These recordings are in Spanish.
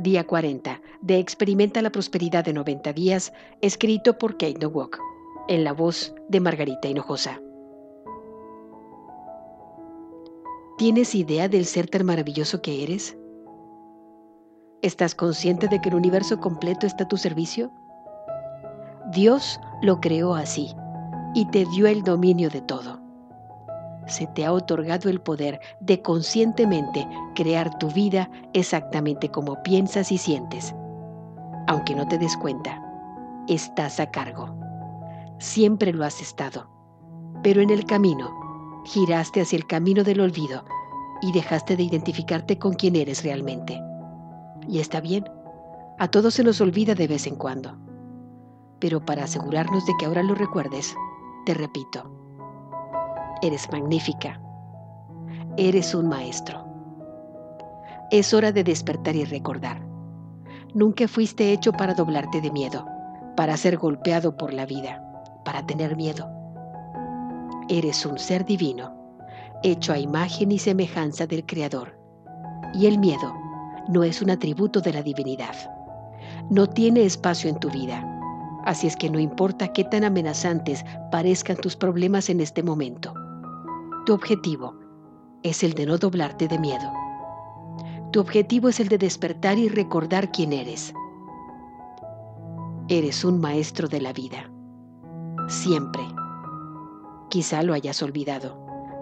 Día 40 de Experimenta la Prosperidad de 90 días, escrito por Kate Nowak, en la voz de Margarita Hinojosa. ¿Tienes idea del ser tan maravilloso que eres? ¿Estás consciente de que el universo completo está a tu servicio? Dios lo creó así y te dio el dominio de todo se te ha otorgado el poder de conscientemente crear tu vida exactamente como piensas y sientes. Aunque no te des cuenta, estás a cargo. Siempre lo has estado. Pero en el camino, giraste hacia el camino del olvido y dejaste de identificarte con quien eres realmente. Y está bien, a todos se nos olvida de vez en cuando. Pero para asegurarnos de que ahora lo recuerdes, te repito, Eres magnífica. Eres un maestro. Es hora de despertar y recordar. Nunca fuiste hecho para doblarte de miedo, para ser golpeado por la vida, para tener miedo. Eres un ser divino, hecho a imagen y semejanza del Creador. Y el miedo no es un atributo de la divinidad. No tiene espacio en tu vida. Así es que no importa qué tan amenazantes parezcan tus problemas en este momento. Tu objetivo es el de no doblarte de miedo. Tu objetivo es el de despertar y recordar quién eres. Eres un maestro de la vida. Siempre. Quizá lo hayas olvidado.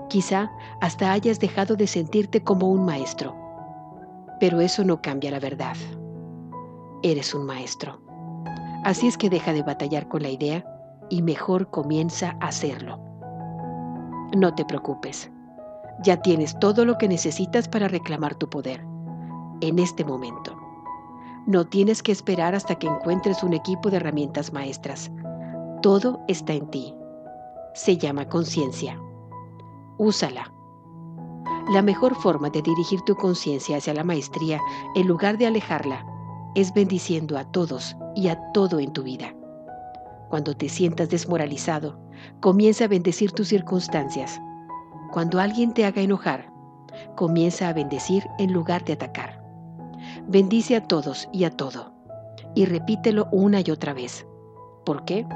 Quizá hasta hayas dejado de sentirte como un maestro. Pero eso no cambia la verdad. Eres un maestro. Así es que deja de batallar con la idea y mejor comienza a hacerlo. No te preocupes. Ya tienes todo lo que necesitas para reclamar tu poder. En este momento. No tienes que esperar hasta que encuentres un equipo de herramientas maestras. Todo está en ti. Se llama conciencia. Úsala. La mejor forma de dirigir tu conciencia hacia la maestría, en lugar de alejarla, es bendiciendo a todos y a todo en tu vida. Cuando te sientas desmoralizado, comienza a bendecir tus circunstancias. Cuando alguien te haga enojar, comienza a bendecir en lugar de atacar. Bendice a todos y a todo. Y repítelo una y otra vez. ¿Por qué?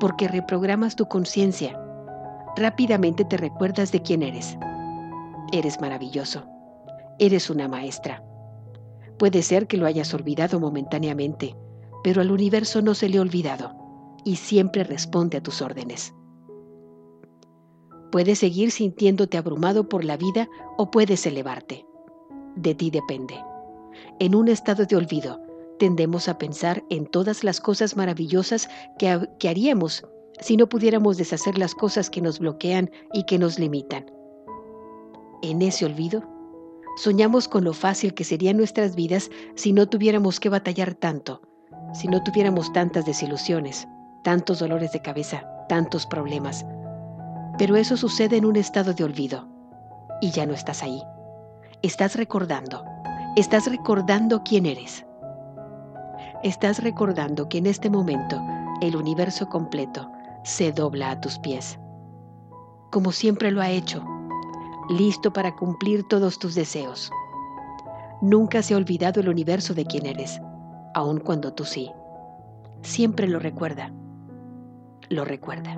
Porque reprogramas tu conciencia. Rápidamente te recuerdas de quién eres. Eres maravilloso. Eres una maestra. Puede ser que lo hayas olvidado momentáneamente, pero al universo no se le ha olvidado y siempre responde a tus órdenes. Puedes seguir sintiéndote abrumado por la vida o puedes elevarte. De ti depende. En un estado de olvido, tendemos a pensar en todas las cosas maravillosas que, haríamos si no pudiéramos deshacer las cosas que nos bloquean y que nos limitan. En ese olvido, soñamos con lo fácil que serían nuestras vidas si no tuviéramos que batallar tanto, si no tuviéramos tantas desilusiones, tantos dolores de cabeza, tantos problemas. Pero eso sucede en un estado de olvido. Y ya no estás ahí. Estás recordando. Estás recordando quién eres. Estás recordando que en este momento el universo completo se dobla a tus pies. Como siempre lo ha hecho, listo para cumplir todos tus deseos. Nunca se ha olvidado el universo de quién eres, aun cuando tú sí. Siempre lo recuerda lo recuerda.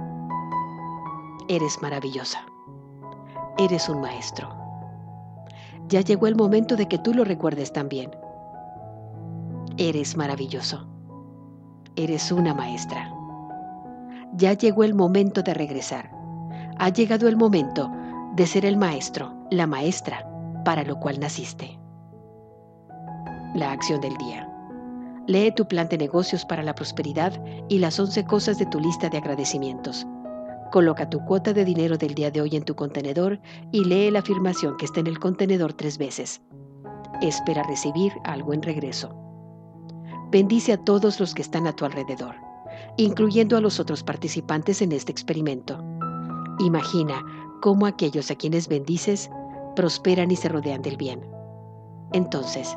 Eres maravillosa. Eres un maestro. Ya llegó el momento de que tú lo recuerdes también. Eres maravilloso. Eres una maestra. Ya llegó el momento de regresar. Ha llegado el momento de ser el maestro, la maestra, para lo cual naciste. La acción del día. Lee tu plan de negocios para la prosperidad y las 11 cosas de tu lista de agradecimientos. Coloca tu cuota de dinero del día de hoy en tu contenedor y lee la afirmación que está en el contenedor tres veces. Espera recibir algo en regreso. bendice a todos los que están a tu alrededor, incluyendo a los otros participantes en este experimento. Imagina cómo aquellos a quienes bendices prosperan y se rodean del bien. Entonces,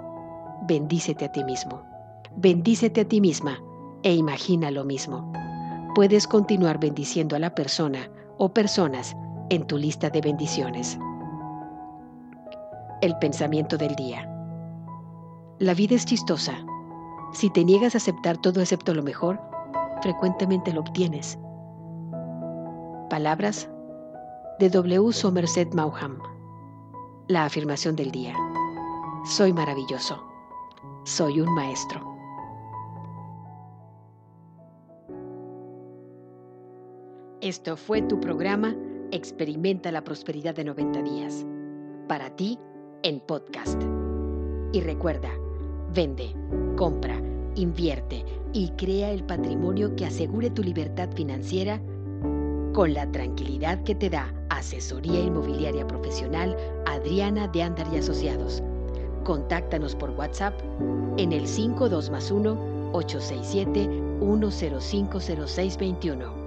bendícete a ti mismo, bendícete a ti misma e imagina lo mismo. Puedes continuar bendiciendo a la persona o personas en tu lista de bendiciones. El pensamiento del día. La vida es chistosa. Si te niegas a aceptar todo excepto lo mejor, frecuentemente lo obtienes. Palabras de W. Somerset Maugham. La afirmación del día. Soy maravilloso. Soy un maestro. Esto fue tu programa Experimenta la prosperidad de 90 días. Para ti, en podcast. Y recuerda, vende, compra, invierte y crea el patrimonio que asegure tu libertad financiera con la tranquilidad que te da Asesoría Inmobiliaria Profesional Adriana de Andar y Asociados. Contáctanos por WhatsApp en el 52 más 1 867 1050621